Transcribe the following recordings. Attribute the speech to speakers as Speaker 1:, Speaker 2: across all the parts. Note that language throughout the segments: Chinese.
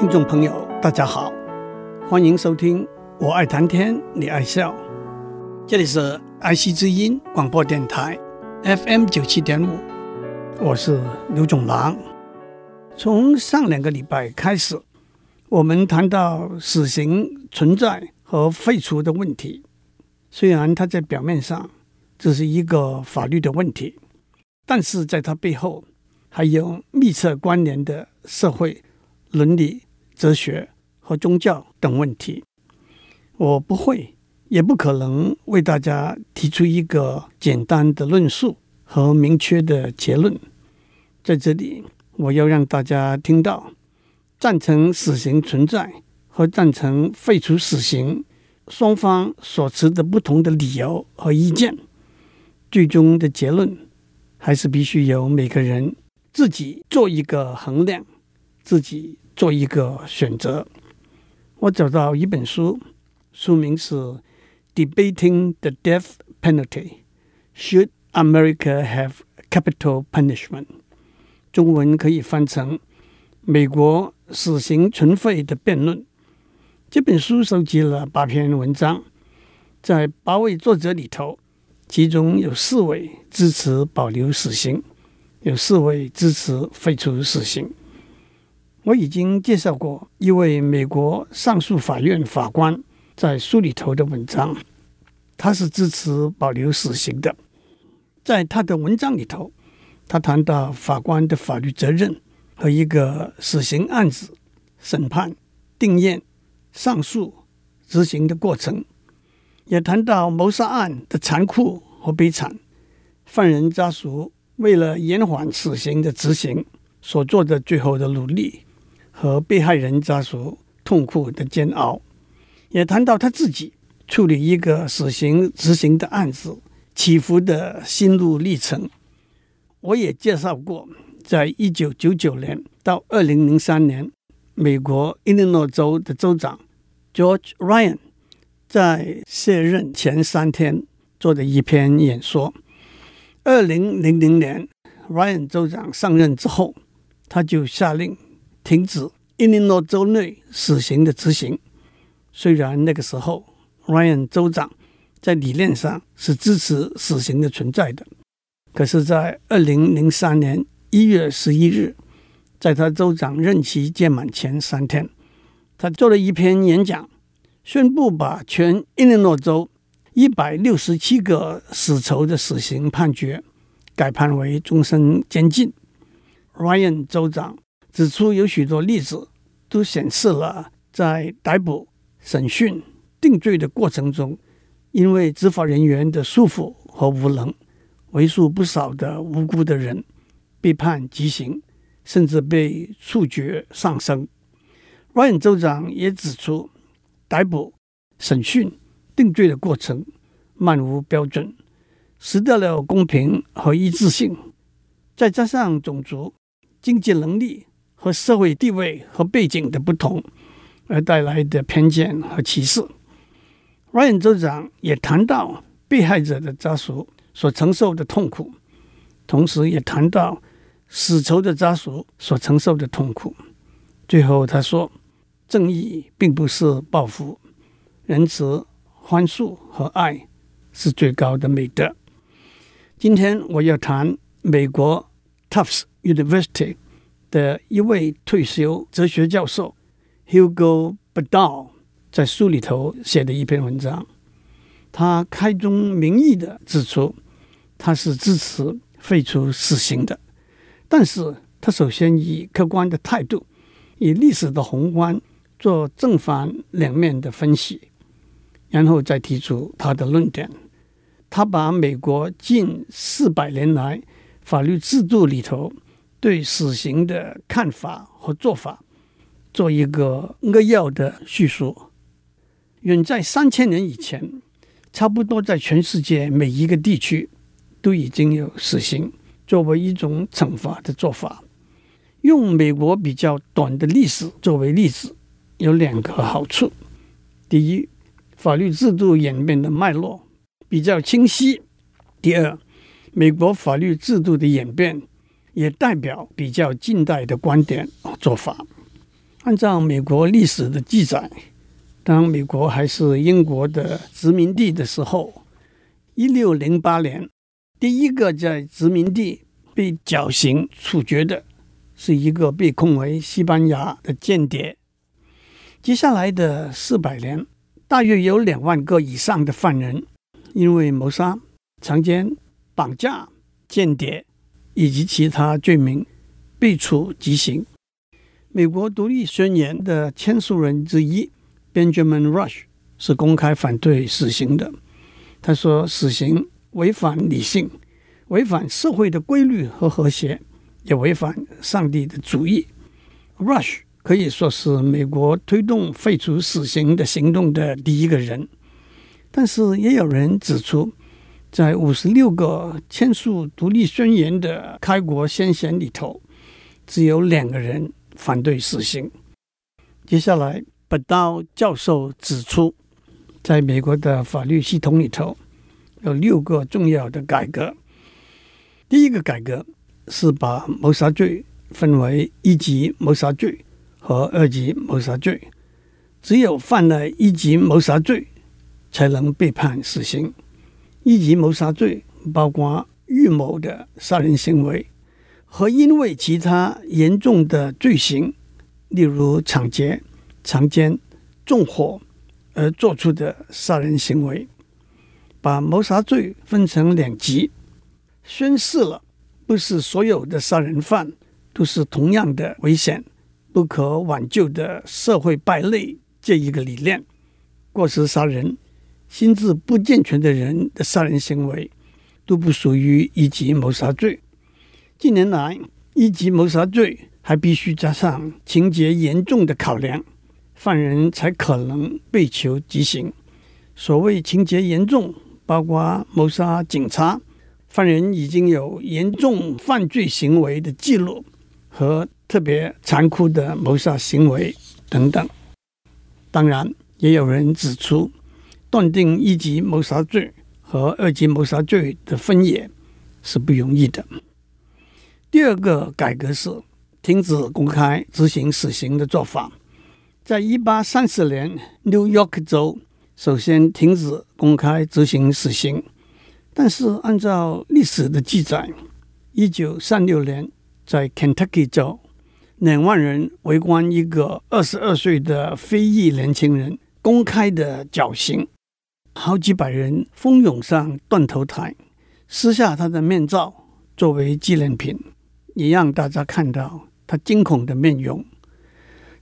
Speaker 1: 听众朋友，大家好，欢迎收听《我爱谈天，你爱笑》，这里是爱惜之音广播电台 FM 九七点五，我是刘总郎。从上两个礼拜开始，我们谈到死刑存在和废除的问题。虽然它在表面上只是一个法律的问题，但是在它背后还有密切关联的社会伦理。哲学和宗教等问题，我不会也不可能为大家提出一个简单的论述和明确的结论。在这里，我要让大家听到赞成死刑存在和赞成废除死刑双方所持的不同的理由和意见。最终的结论还是必须由每个人自己做一个衡量，自己。做一个选择，我找到一本书，书名是《Debating the Death Penalty: Should America Have Capital Punishment》，中文可以翻成《美国死刑存废的辩论》。这本书收集了八篇文章，在八位作者里头，其中有四位支持保留死刑，有四位支持废除死刑。我已经介绍过一位美国上诉法院法官在书里头的文章，他是支持保留死刑的。在他的文章里头，他谈到法官的法律责任和一个死刑案子审判、定谳、上诉、执行的过程，也谈到谋杀案的残酷和悲惨，犯人家属为了延缓死刑的执行所做的最后的努力。和被害人家属痛苦的煎熬，也谈到他自己处理一个死刑执行的案子起伏的心路历程。我也介绍过，在一九九九年到二零零三年，美国伊利诺州的州长 George Ryan 在卸任前三天做的一篇演说。二零零零年，Ryan 州长上任之后，他就下令。停止伊利诺州内死刑的执行。虽然那个时候，Ryan 州长在理念上是支持死刑的存在的，可是，在二零零三年一月十一日，在他州长任期届满前三天，他做了一篇演讲，宣布把全伊利诺州一百六十七个死囚的死刑判决改判为终身监禁。Ryan 州长。指出有许多例子都显示了，在逮捕、审讯、定罪的过程中，因为执法人员的疏忽和无能，为数不少的无辜的人被判极刑，甚至被处决丧生。Ryan 州长也指出，逮捕、审讯、定罪的过程漫无标准，失掉了公平和一致性，再加上种族、经济能力。和社会地位和背景的不同而带来的偏见和歧视。Ryan 州长也谈到被害者的家属所承受的痛苦，同时也谈到死囚的家属所承受的痛苦。最后他说：“正义并不是报复，仁慈、宽恕和爱是最高的美德。”今天我要谈美国 Tufts University。的一位退休哲学教授 Hugo Badal 在书里头写的一篇文章，他开宗明义地指出，他是支持废除死刑的，但是他首先以客观的态度，以历史的宏观做正反两面的分析，然后再提出他的论点。他把美国近四百年来法律制度里头。对死刑的看法和做法，做一个扼要的叙述。远在三千年以前，差不多在全世界每一个地区都已经有死刑作为一种惩罚的做法。用美国比较短的历史作为例子，有两个好处：第一，法律制度演变的脉络比较清晰；第二，美国法律制度的演变。也代表比较近代的观点和做法。按照美国历史的记载，当美国还是英国的殖民地的时候，一六零八年，第一个在殖民地被绞刑处决的是一个被控为西班牙的间谍。接下来的四百年，大约有两万个以上的犯人，因为谋杀、强奸、绑架、间谍以及其他罪名，被处极刑。美国独立宣言的签署人之一 Benjamin Rush 是公开反对死刑的。他说：“死刑违反理性，违反社会的规律和和谐，也违反上帝的主意。” Rush 可以说是美国推动废除死刑的行动的第一个人。但是也有人指出，在五十六个签署独立宣言的开国先贤里头，只有两个人反对死刑。接下来，本道教授指出，在美国的法律系统里头，有六个重要的改革。第一个改革是把谋杀罪分为一级谋杀罪和二级谋杀罪，只有犯了一级谋杀罪，才能被判死刑。一级谋杀罪包括预谋的杀人行为。和因为其他严重的罪行，例如抢劫、强奸、纵火而做出的杀人行为，把谋杀罪分成两级，宣示了不是所有的杀人犯都是同样的危险、不可挽救的社会败类这一个理念。过失杀人、心智不健全的人的杀人行为都不属于一级谋杀罪。近年来，一级谋杀罪还必须加上情节严重的考量，犯人才可能被囚极刑。所谓情节严重，包括谋杀警察、犯人已经有严重犯罪行为的记录和特别残酷的谋杀行为等等。当然，也有人指出，断定一级谋杀罪和二级谋杀罪的分野是不容易的。第二个改革是停止公开执行死刑的做法。在一八三四年，New York 州首先停止公开执行死刑，但是按照历史的记载，一九三六年在 Kentucky 州，两万人围观一个二十二岁的非裔年轻人公开的绞刑，好几百人蜂拥上断头台，撕下他的面罩作为纪念品。也让大家看到他惊恐的面容。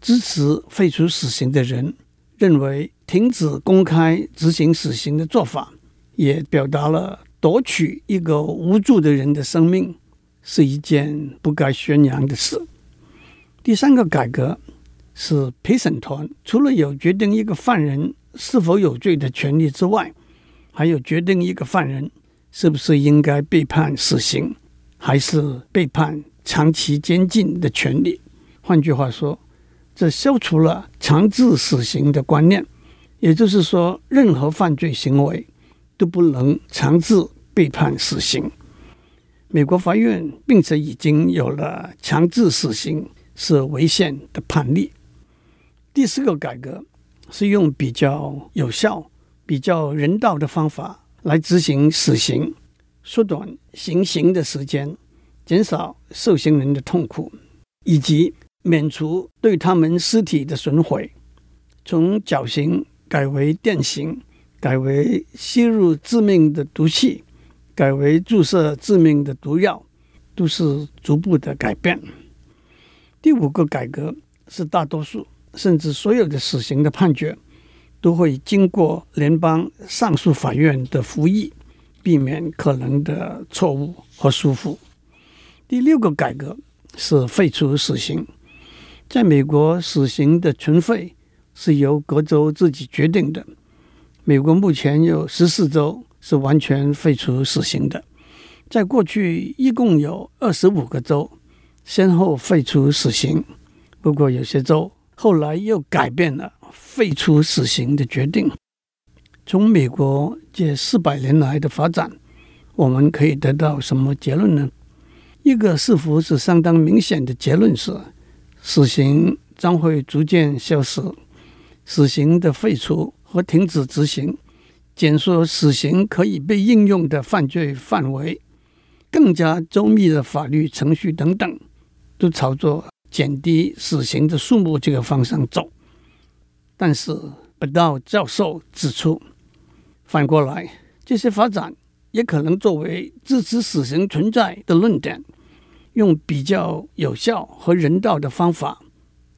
Speaker 1: 支持废除死刑的人认为，停止公开执行死刑的做法，也表达了夺取一个无助的人的生命是一件不该宣扬的事。第三个改革是陪审团除了有决定一个犯人是否有罪的权利之外，还有决定一个犯人是不是应该被判死刑。还是被判长期监禁的权利。换句话说，这消除了强制死刑的观念。也就是说，任何犯罪行为都不能强制被判死刑。美国法院并且已经有了强制死刑是违宪的判例。第四个改革是用比较有效、比较人道的方法来执行死刑。缩短行刑的时间，减少受刑人的痛苦，以及免除对他们尸体的损毁。从绞刑改为电刑，改为吸入致命的毒气，改为注射致命的毒药，都是逐步的改变。第五个改革是大多数甚至所有的死刑的判决都会经过联邦上诉法院的复议。避免可能的错误和疏忽。第六个改革是废除死刑。在美国，死刑的存废是由各州自己决定的。美国目前有十四州是完全废除死刑的。在过去，一共有二十五个州先后废除死刑。不过，有些州后来又改变了废除死刑的决定。从美国这四百年来的发展，我们可以得到什么结论呢？一个似乎是相当明显的结论是：死刑将会逐渐消失，死刑的废除和停止执行，减缩死刑可以被应用的犯罪范围，更加周密的法律程序等等，都朝着减低死刑的数目这个方向走。但是，不到教授指出，反过来，这些发展也可能作为支持死刑存在的论点。用比较有效和人道的方法，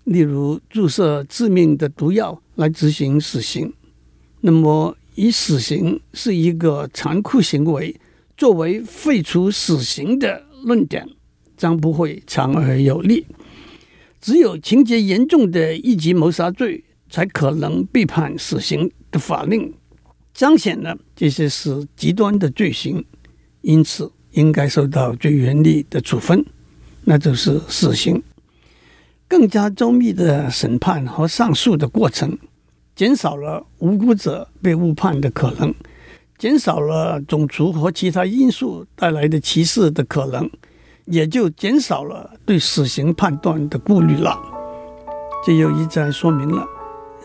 Speaker 1: 例如注射致命的毒药来执行死刑，那么以死刑是一个残酷行为作为废除死刑的论点，将不会强而有力。只有情节严重的一级谋杀罪才可能被判死刑的法令，彰显了这些是极端的罪行，因此。应该受到最严厉的处分，那就是死刑。更加周密的审判和上诉的过程，减少了无辜者被误判的可能，减少了种族和其他因素带来的歧视的可能，也就减少了对死刑判断的顾虑了。这又一再说明了，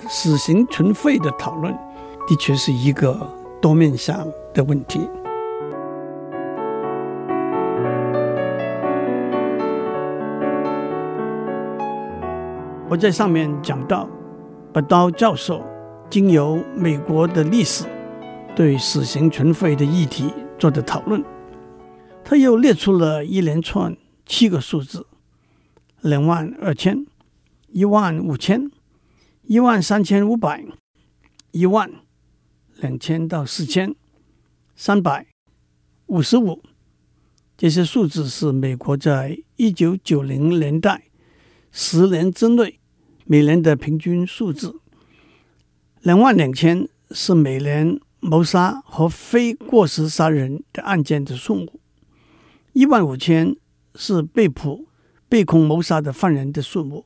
Speaker 1: 死刑存废的讨论的确是一个多面向的问题。我在上面讲到，拔刀教授经由美国的历史对死刑存废的议题做的讨论，他又列出了一连串七个数字：两万二千、一万五千、一万三千五百、一万、两千到四千、三百、五十五。这些数字是美国在一九九零年代十年之内。每年的平均数字，两万两千是每年谋杀和非过失杀人的案件的数目，一万五千是被捕、被控谋杀的犯人的数目。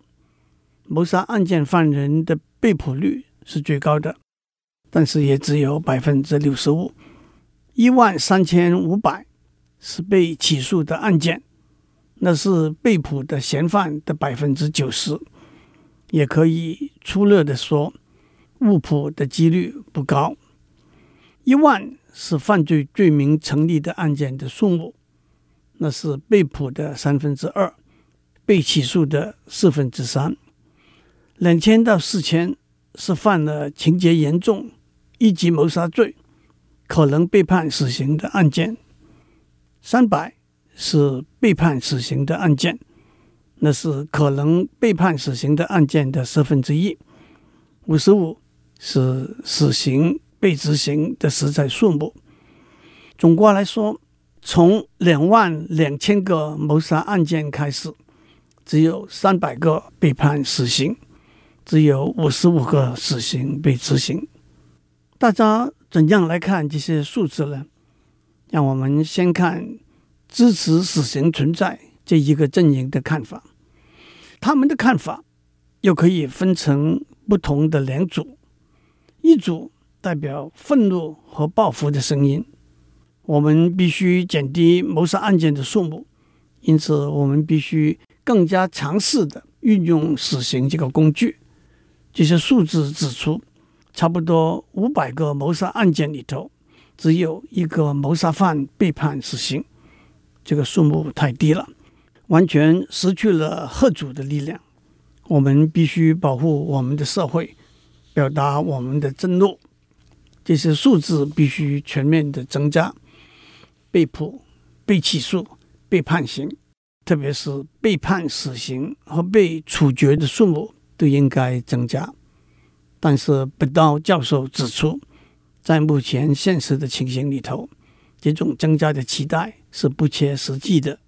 Speaker 1: 谋杀案件犯人的被捕率是最高的，但是也只有百分之六十五。一万三千五百是被起诉的案件，那是被捕的嫌犯的百分之九十。也可以粗略的说，误捕的几率不高。一万是犯罪罪名成立的案件的数目，那是被捕的三分之二，被起诉的四分之三。两千到四千是犯了情节严重、一级谋杀罪，可能被判死刑的案件。三百是被判死刑的案件。那是可能被判死刑的案件的十分之一，五十五是死刑被执行的实在数目。总括来说，从两万两千个谋杀案件开始，只有三百个被判死刑，只有五十五个死刑被执行。大家怎样来看这些数字呢？让我们先看支持死刑存在这一个阵营的看法，他们的看法又可以分成不同的两组，一组代表愤怒和报复的声音，我们必须减低谋杀案件的数目，因此我们必须更加强势的运用死刑这个工具。这些数字指出，差不多五百个谋杀案件里头，只有一个谋杀犯被判死刑，这个数目太低了。完全失去了吓阻的力量。我们必须保护我们的社会，表达我们的愤怒。这些数字必须全面的增加。被捕、被起诉、被判刑，特别是被判死刑和被处决的数目都应该增加。但是，拔刀教授指出，在目前现实的情形里头，这种增加的期待是不切实际的。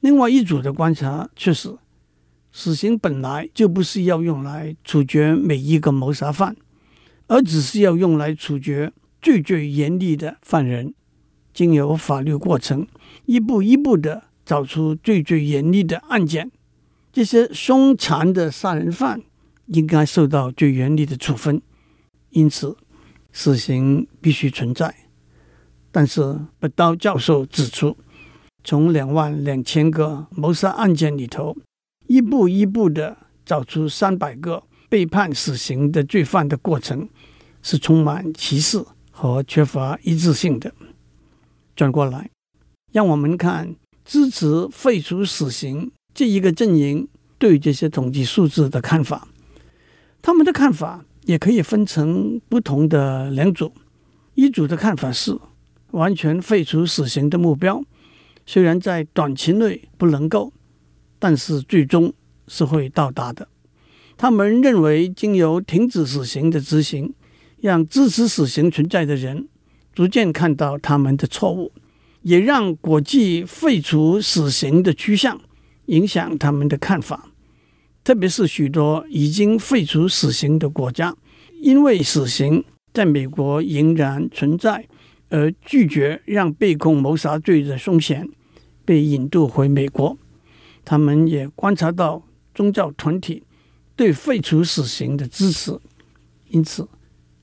Speaker 1: 另外一组的观察却是，死刑本来就不是要用来处决每一个谋杀犯，而只是要用来处决最最严厉的犯人，经由法律过程，一步一步的找出最最严厉的案件。这些凶残的杀人犯应该受到最严厉的处分。因此，死刑必须存在。但是，拔刀教授指出，从两万两千个谋杀案件里头，一步一步的找出三百个被判死刑的罪犯的过程是充满歧视和缺乏一致性的。转过来，让我们看支持废除死刑这一个阵营对这些统计数字的看法。他们的看法也可以分成不同的两组。一组的看法是，完全废除死刑的目标，虽然在短期内不能够，但是最终是会到达的。他们认为，经由停止死刑的执行，让支持死刑存在的人逐渐看到他们的错误，也让国际废除死刑的趋向影响他们的看法。特别是许多已经废除死刑的国家，因为死刑在美国仍然存在，而拒绝让被控谋杀罪的凶嫌被引渡回美国。他们也观察到宗教团体对废除死刑的支持，因此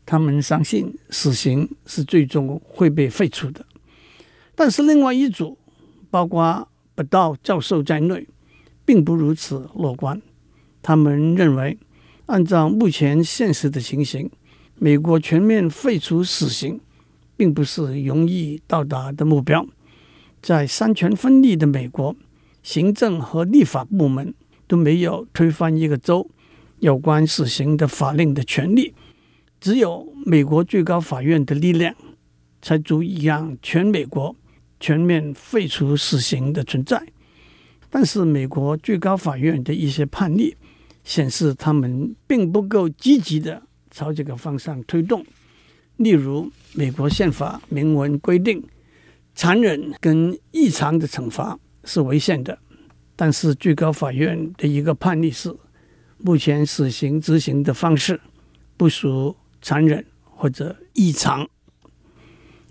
Speaker 1: 他们相信死刑是最终会被废除的。但是另外一组，包括伯道教授在内，并不如此乐观。他们认为，按照目前现实的情形，美国全面废除死刑并不是容易到达的目标。在三权分立的美国，行政和立法部门都没有推翻一个州有关死刑的法令的权利，只有美国最高法院的力量才足以让全美国全面废除死刑的存在。但是，美国最高法院的一些判例。显示他们并不够积极地朝这个方向推动。例如，美国宪法明文规定，残忍跟异常的惩罚是违宪的。但是，最高法院的一个判例是，目前死刑执行的方式不属残忍或者异常。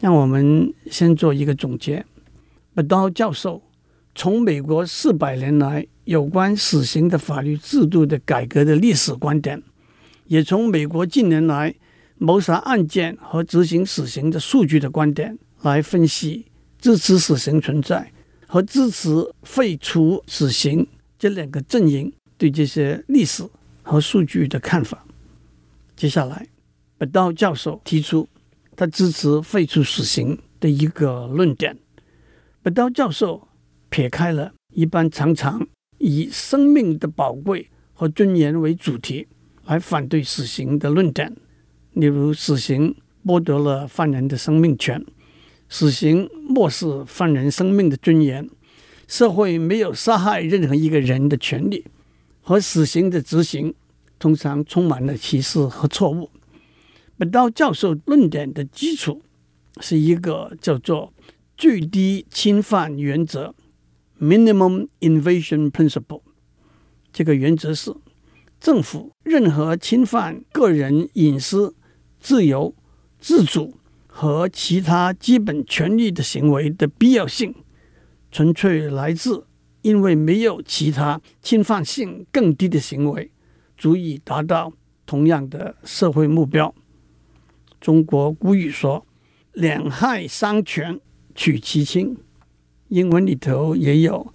Speaker 1: 让我们先做一个总结。伯道教授从美国四百年来。有关死刑的法律制度的改革的历史观点，也从美国近年来谋杀案件和执行死刑的数据的观点来分析支持死刑存在和支持废除死刑这两个阵营对这些历史和数据的看法。接下来，本道教授提出他支持废除死刑的一个论点。本道教授撇开了一般常常以生命的宝贵和尊严为主题来反对死刑的论点，例如死刑剥夺了犯人的生命权，死刑漠视犯人生命的尊严，社会没有杀害任何一个人的权利，和死刑的执行通常充满了歧视和错误。本道教授论点的基础是一个叫做最低侵犯原则。Minimum Invasion Principle，这个原则是政府任何侵犯个人隐私、自由、自主和其他基本权利的行为的必要性，纯粹来自因为没有其他侵犯性更低的行为足以达到同样的社会目标。中国古语说：“两害相权取其轻。”英文里头也有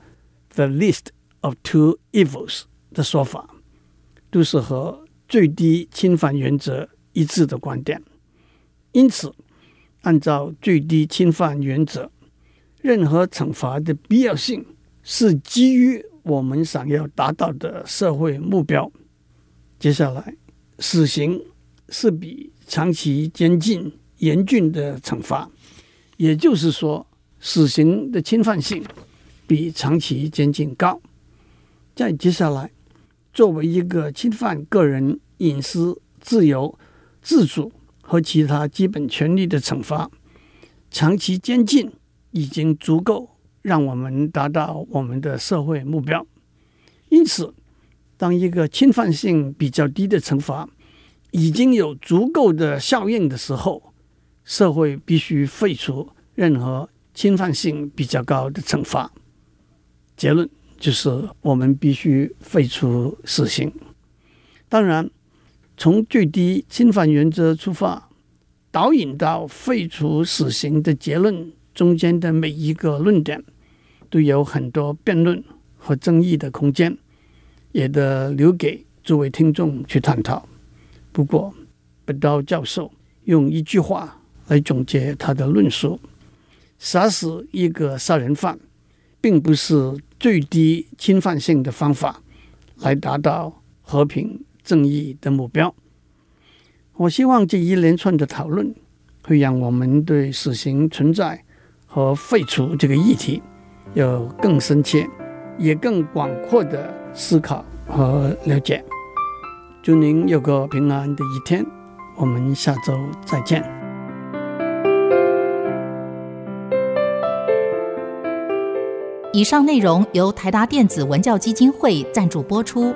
Speaker 1: “the least of two evils” 的说法，都是和最低侵犯原则一致的观点。因此，按照最低侵犯原则，任何惩罚的必要性是基于我们想要达到的社会目标。接下来，死刑是比长期监禁严峻的惩罚，也就是说。死刑的侵犯性比长期监禁高。再接下来，作为一个侵犯个人隐私、自由、自主和其他基本权利的惩罚，长期监禁已经足够让我们达到我们的社会目标。因此，当一个侵犯性比较低的惩罚已经有足够的效应的时候，社会必须废除任何。侵犯性比较高的惩罚，结论就是我们必须废除死刑。当然，从最低侵犯原则出发，导引到废除死刑的结论中间的每一个论点，都有很多辩论和争议的空间，也得留给诸位听众去探讨。不过，本道教授用一句话来总结他的论述：杀死一个杀人犯，并不是最低侵犯性的方法来达到和平正义的目标。我希望这一连串的讨论会让我们对死刑存在和废除这个议题有更深切、也更广阔的思考和了解。祝您有个平安的一天，我们下周再见。
Speaker 2: 以上内容由台达电子文教基金会赞助播出。